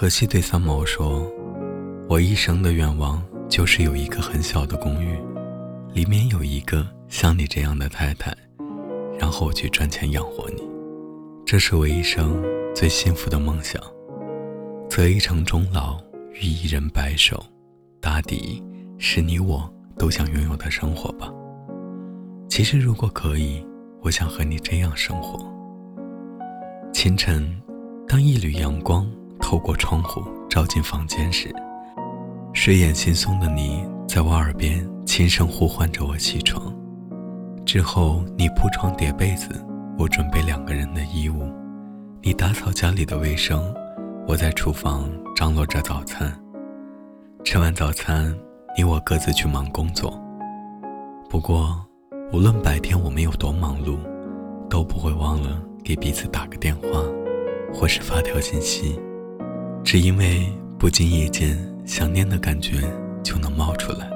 荷西对三毛说：“我一生的愿望就是有一个很小的公寓，里面有一个像你这样的太太，然后我去赚钱养活你。这是我一生最幸福的梦想。择一城终老，与一人白首，大抵是你我都想拥有的生活吧。其实，如果可以，我想和你这样生活。清晨，当一缕阳光。”透过窗户照进房间时，睡眼惺忪的你在我耳边轻声呼唤着我起床。之后，你铺床叠被子，我准备两个人的衣物；你打扫家里的卫生，我在厨房张罗着早餐。吃完早餐，你我各自去忙工作。不过，无论白天我们有多忙碌，都不会忘了给彼此打个电话，或是发条信息。只因为不经意间，想念的感觉就能冒出来。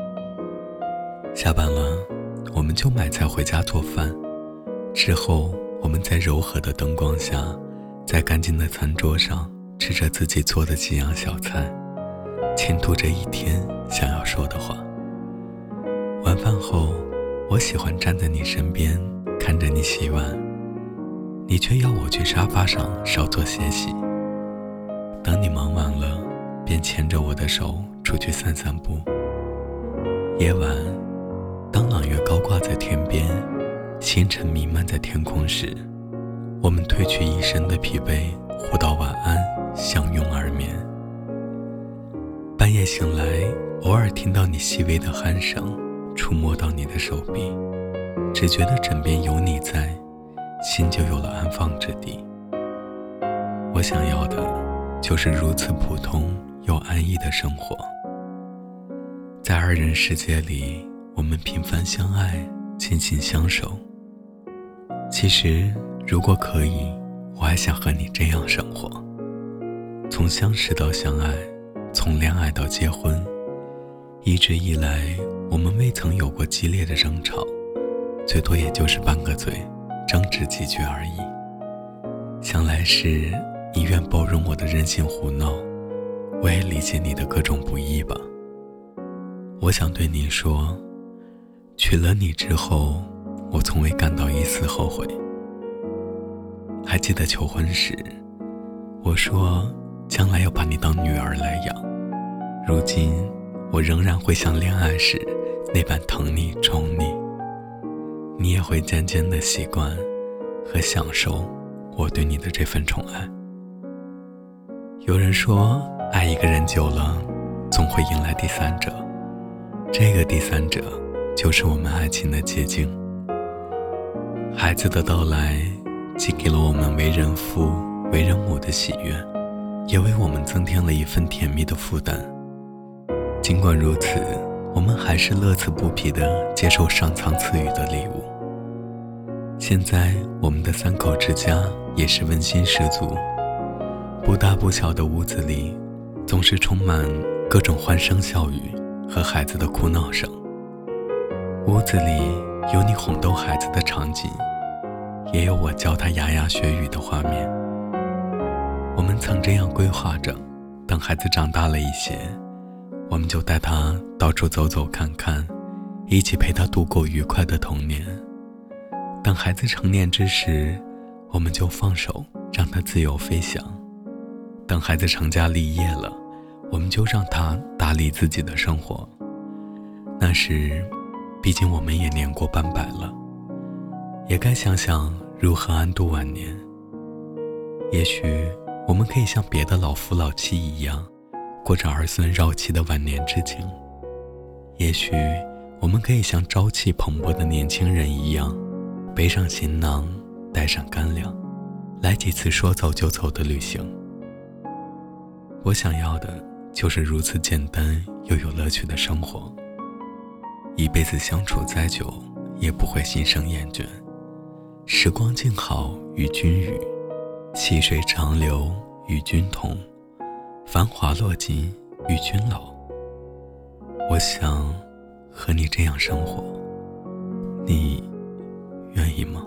下班了，我们就买菜回家做饭。之后，我们在柔和的灯光下，在干净的餐桌上吃着自己做的几样小菜，倾吐着一天想要说的话。晚饭后，我喜欢站在你身边，看着你洗碗，你却要我去沙发上稍作歇息。当你忙完了，便牵着我的手出去散散步。夜晚，当朗月高挂在天边，星辰弥漫在天空时，我们褪去一身的疲惫，互道晚安，相拥而眠。半夜醒来，偶尔听到你细微的鼾声，触摸到你的手臂，只觉得枕边有你在，心就有了安放之地。我想要的。就是如此普通又安逸的生活，在二人世界里，我们平凡相爱，紧紧相守。其实，如果可以，我还想和你这样生活：从相识到相爱，从恋爱到结婚，一直以来，我们未曾有过激烈的争吵，最多也就是拌个嘴，争执几句而已。想来是。你愿包容我的任性胡闹，我也理解你的各种不易吧。我想对你说，娶了你之后，我从未感到一丝后悔。还记得求婚时，我说将来要把你当女儿来养。如今，我仍然会像恋爱时那般疼你宠你，你也会渐渐的习惯和享受我对你的这份宠爱。有人说，爱一个人久了，总会迎来第三者。这个第三者，就是我们爱情的结晶。孩子的到来，既给了我们为人父、为人母的喜悦，也为我们增添了一份甜蜜的负担。尽管如此，我们还是乐此不疲地接受上苍赐予的礼物。现在，我们的三口之家也是温馨十足。不大不小的屋子里，总是充满各种欢声笑语和孩子的哭闹声。屋子里有你哄逗孩子的场景，也有我教他牙牙学语的画面。我们曾这样规划着：等孩子长大了一些，我们就带他到处走走看看，一起陪他度过愉快的童年。等孩子成年之时，我们就放手让他自由飞翔。等孩子成家立业了，我们就让他打理自己的生活。那时，毕竟我们也年过半百了，也该想想如何安度晚年。也许我们可以像别的老夫老妻一样，过着儿孙绕膝的晚年之景；也许我们可以像朝气蓬勃的年轻人一样，背上行囊，带上干粮，来几次说走就走的旅行。我想要的就是如此简单又有乐趣的生活。一辈子相处再久，也不会心生厌倦。时光静好与君语，细水长流与君同，繁华落尽与君老。我想和你这样生活，你愿意吗？